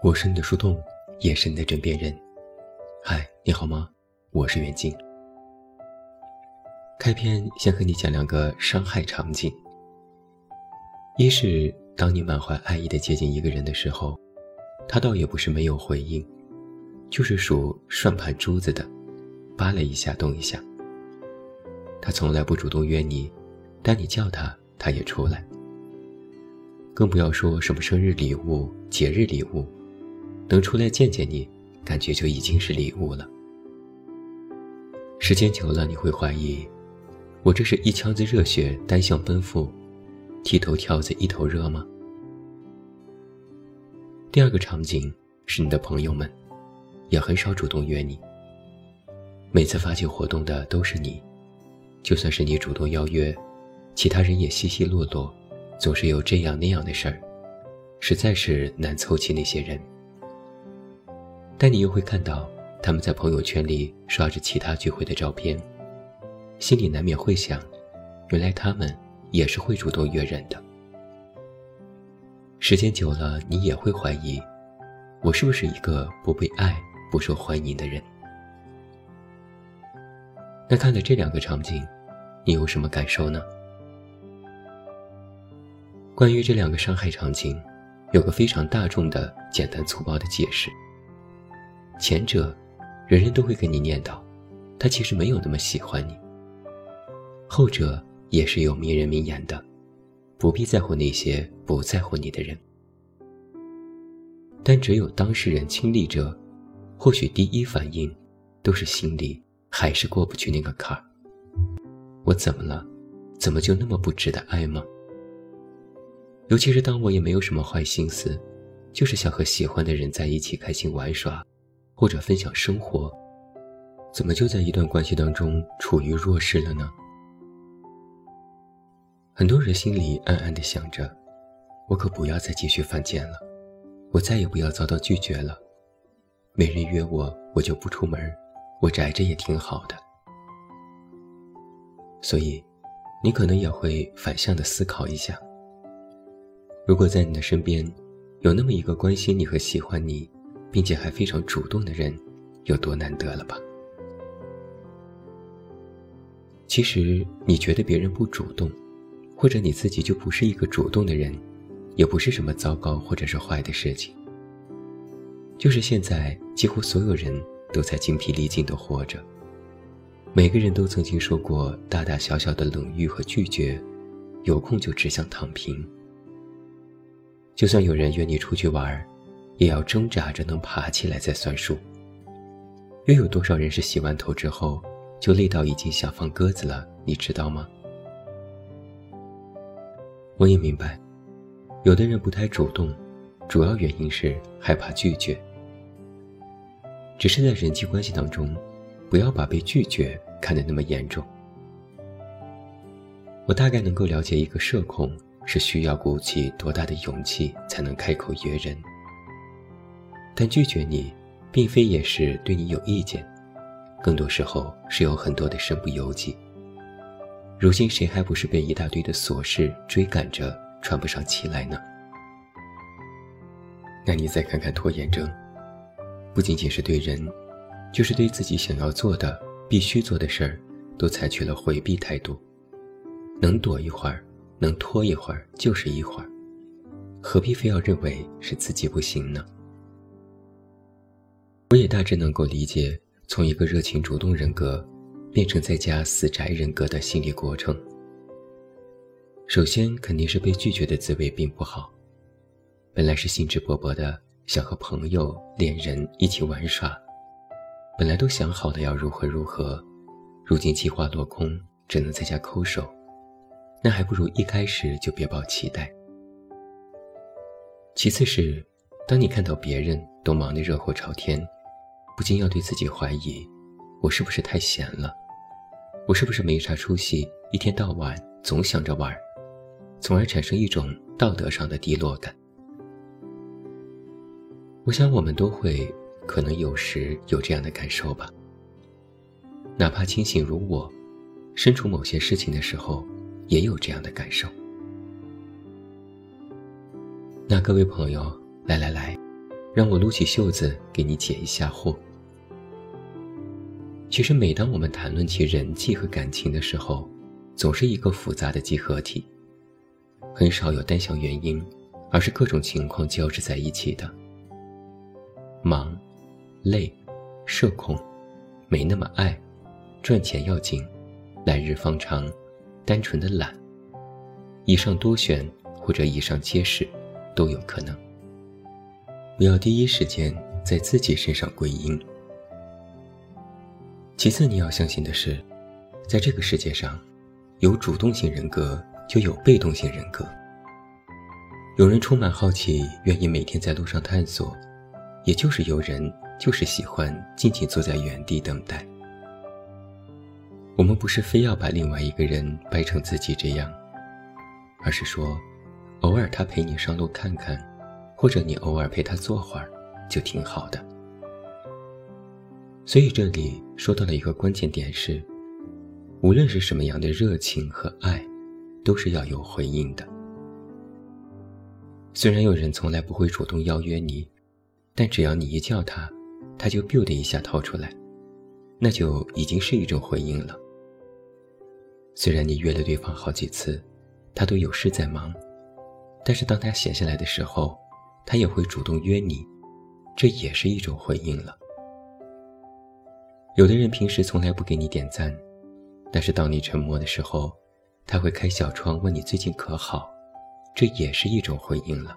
我是你的树洞，也是你的枕边人。嗨，你好吗？我是袁静。开篇先和你讲两个伤害场景。一是当你满怀爱意的接近一个人的时候，他倒也不是没有回应，就是数算盘珠子的，扒拉一下动一下。他从来不主动约你，但你叫他，他也出来。更不要说什么生日礼物、节日礼物。能出来见见你，感觉就已经是礼物了。时间久了，你会怀疑，我这是一腔子热血单向奔赴，剃头挑子一头热吗？第二个场景是你的朋友们，也很少主动约你。每次发起活动的都是你，就算是你主动邀约，其他人也稀稀落落，总是有这样那样的事儿，实在是难凑齐那些人。但你又会看到他们在朋友圈里刷着其他聚会的照片，心里难免会想：原来他们也是会主动约人的。时间久了，你也会怀疑，我是不是一个不被爱、不受欢迎的人？那看了这两个场景，你有什么感受呢？关于这两个伤害场景，有个非常大众的、简单粗暴的解释。前者，人人都会跟你念叨，他其实没有那么喜欢你。后者也是有名人名言的，不必在乎那些不在乎你的人。但只有当事人亲历者，或许第一反应，都是心里还是过不去那个坎儿。我怎么了？怎么就那么不值得爱吗？尤其是当我也没有什么坏心思，就是想和喜欢的人在一起开心玩耍。或者分享生活，怎么就在一段关系当中处于弱势了呢？很多人心里暗暗的想着：我可不要再继续犯贱了，我再也不要遭到拒绝了。没人约我，我就不出门，我宅着也挺好的。所以，你可能也会反向的思考一下：如果在你的身边，有那么一个关心你和喜欢你。并且还非常主动的人，有多难得了吧？其实你觉得别人不主动，或者你自己就不是一个主动的人，也不是什么糟糕或者是坏的事情。就是现在几乎所有人都在精疲力尽的活着，每个人都曾经受过大大小小的冷遇和拒绝，有空就只想躺平。就算有人约你出去玩也要挣扎着能爬起来再算数。又有多少人是洗完头之后就累到已经想放鸽子了？你知道吗？我也明白，有的人不太主动，主要原因是害怕拒绝。只是在人际关系当中，不要把被拒绝看得那么严重。我大概能够了解一个社恐是需要鼓起多大的勇气才能开口约人。但拒绝你，并非也是对你有意见，更多时候是有很多的身不由己。如今谁还不是被一大堆的琐事追赶着喘不上气来呢？那你再看看拖延症，不仅仅是对人，就是对自己想要做的、必须做的事儿，都采取了回避态度。能躲一会儿，能拖一会儿就是一会儿，何必非要认为是自己不行呢？我也大致能够理解，从一个热情主动人格，变成在家死宅人格的心理过程。首先，肯定是被拒绝的滋味并不好。本来是兴致勃勃的想和朋友、恋人一起玩耍，本来都想好了要如何如何，如今计划落空，只能在家抠手，那还不如一开始就别抱期待。其次是，当你看到别人都忙得热火朝天。不禁要对自己怀疑：我是不是太闲了？我是不是没啥出息？一天到晚总想着玩，从而产生一种道德上的低落感。我想我们都会，可能有时有这样的感受吧。哪怕清醒如我，身处某些事情的时候，也有这样的感受。那各位朋友，来来来。让我撸起袖子给你解一下惑。其实，每当我们谈论起人际和感情的时候，总是一个复杂的集合体，很少有单向原因，而是各种情况交织在一起的。忙、累、社恐、没那么爱、赚钱要紧、来日方长、单纯的懒，以上多选或者以上皆是，都有可能。不要第一时间在自己身上归因。其次，你要相信的是，在这个世界上，有主动性人格就有被动性人格。有人充满好奇，愿意每天在路上探索，也就是有人就是喜欢静静坐在原地等待。我们不是非要把另外一个人掰成自己这样，而是说，偶尔他陪你上路看看。或者你偶尔陪他坐会儿，就挺好的。所以这里说到了一个关键点是，无论是什么样的热情和爱，都是要有回应的。虽然有人从来不会主动邀约你，但只要你一叫他，他就 biu 的一下掏出来，那就已经是一种回应了。虽然你约了对方好几次，他都有事在忙，但是当他闲下来的时候，他也会主动约你，这也是一种回应了。有的人平时从来不给你点赞，但是当你沉默的时候，他会开小窗问你最近可好，这也是一种回应了。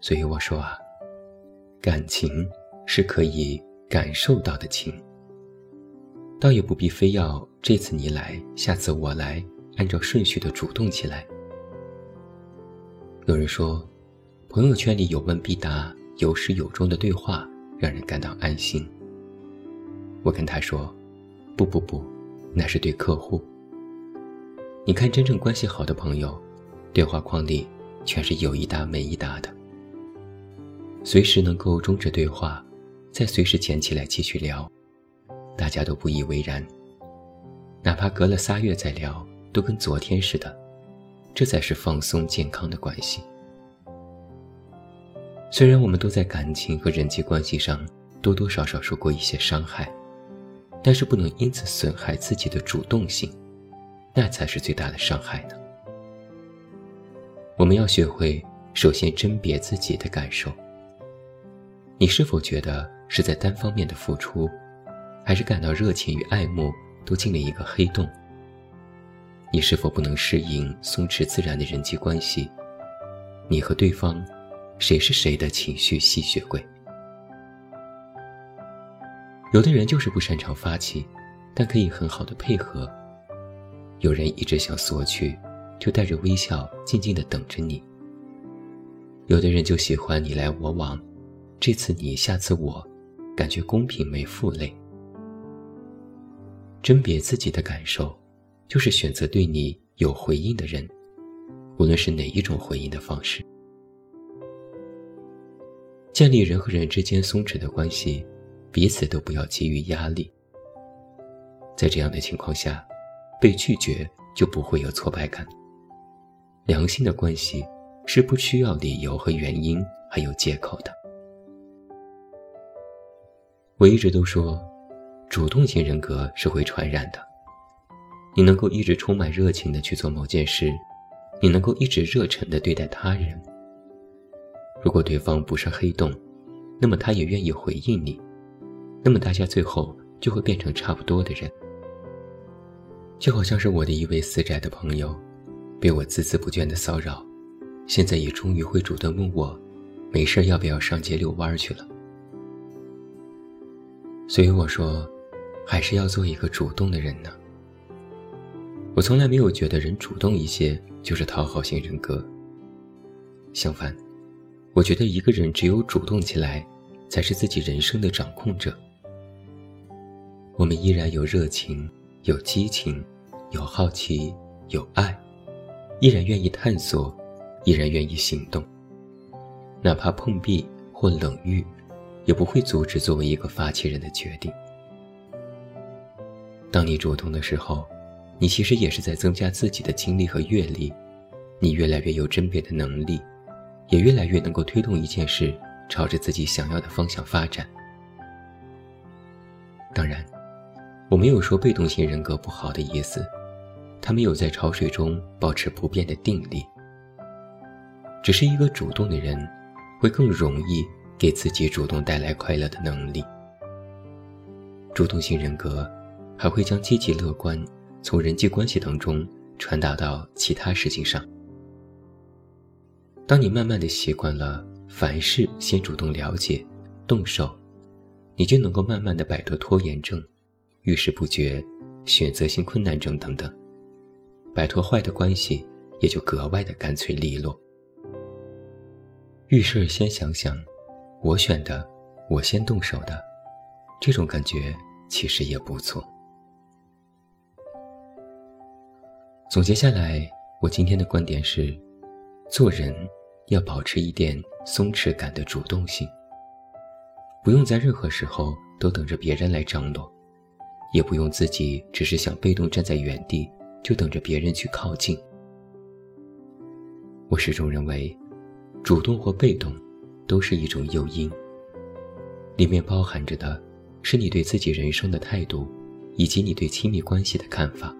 所以我说啊，感情是可以感受到的情，倒也不必非要这次你来，下次我来，按照顺序的主动起来。有人说，朋友圈里有问必答、有始有终的对话，让人感到安心。我跟他说：“不不不，那是对客户。你看，真正关系好的朋友，对话框里全是有一搭没一搭的，随时能够终止对话，再随时捡起来继续聊，大家都不以为然。哪怕隔了仨月再聊，都跟昨天似的。”这才是放松健康的关系。虽然我们都在感情和人际关系上多多少少受过一些伤害，但是不能因此损害自己的主动性，那才是最大的伤害呢。我们要学会首先甄别自己的感受。你是否觉得是在单方面的付出，还是感到热情与爱慕都进了一个黑洞？你是否不能适应松弛自然的人际关系？你和对方，谁是谁的情绪吸血鬼？有的人就是不擅长发起，但可以很好的配合；有人一直想索取，就带着微笑静静的等着你；有的人就喜欢你来我往，这次你下次我，感觉公平没负累。甄别自己的感受。就是选择对你有回应的人，无论是哪一种回应的方式。建立人和人之间松弛的关系，彼此都不要给予压力。在这样的情况下，被拒绝就不会有挫败感。良性的关系是不需要理由和原因，还有借口的。我一直都说，主动型人格是会传染的。你能够一直充满热情的去做某件事，你能够一直热忱的对待他人。如果对方不是黑洞，那么他也愿意回应你，那么大家最后就会变成差不多的人。就好像是我的一位死宅的朋友，被我孜孜不倦的骚扰，现在也终于会主动问我，没事要不要上街遛弯去了。所以我说，还是要做一个主动的人呢。我从来没有觉得人主动一些就是讨好型人格。相反，我觉得一个人只有主动起来，才是自己人生的掌控者。我们依然有热情，有激情，有好奇，有爱，依然愿意探索，依然愿意行动。哪怕碰壁或冷遇，也不会阻止作为一个发起人的决定。当你主动的时候。你其实也是在增加自己的经历和阅历，你越来越有甄别的能力，也越来越能够推动一件事朝着自己想要的方向发展。当然，我没有说被动型人格不好的意思，他没有在潮水中保持不变的定力。只是一个主动的人，会更容易给自己主动带来快乐的能力。主动型人格还会将积极乐观从人际关系当中传达到其他事情上。当你慢慢的习惯了凡事先主动了解、动手，你就能够慢慢的摆脱拖延症、遇事不决、选择性困难症等等，摆脱坏的关系也就格外的干脆利落。遇事先想想，我选的，我先动手的，这种感觉其实也不错。总结下来，我今天的观点是：做人要保持一点松弛感的主动性，不用在任何时候都等着别人来张罗，也不用自己只是想被动站在原地就等着别人去靠近。我始终认为。主动或被动，都是一种诱因。里面包含着的，是你对自己人生的态度，以及你对亲密关系的看法。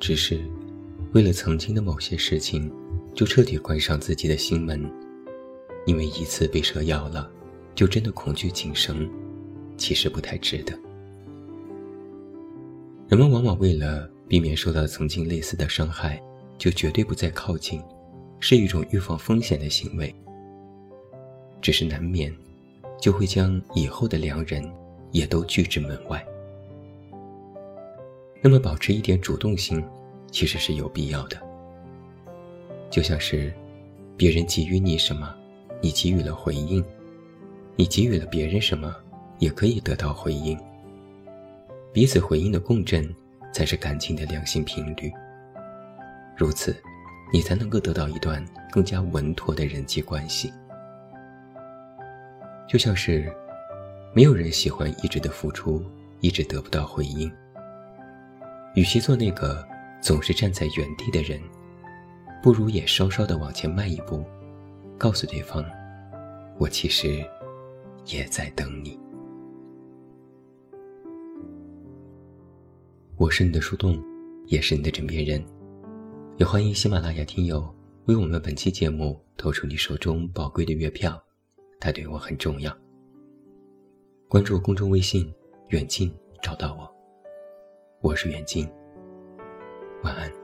只是，为了曾经的某些事情，就彻底关上自己的心门，因为一次被蛇咬了，就真的恐惧仅生，其实不太值得。人们往往为了避免受到曾经类似的伤害，就绝对不再靠近。是一种预防风险的行为，只是难免就会将以后的良人也都拒之门外。那么，保持一点主动性其实是有必要的。就像是别人给予你什么，你给予了回应；你给予了别人什么，也可以得到回应。彼此回应的共振，才是感情的良性频率。如此。你才能够得到一段更加稳妥的人际关系。就像是，没有人喜欢一直的付出，一直得不到回应。与其做那个总是站在原地的人，不如也稍稍的往前迈一步，告诉对方，我其实也在等你。我是你的树洞，也是你的枕边人。也欢迎喜马拉雅听友为我们本期节目投出你手中宝贵的月票，它对我很重要。关注公众微信“远近”，找到我。我是远近，晚安。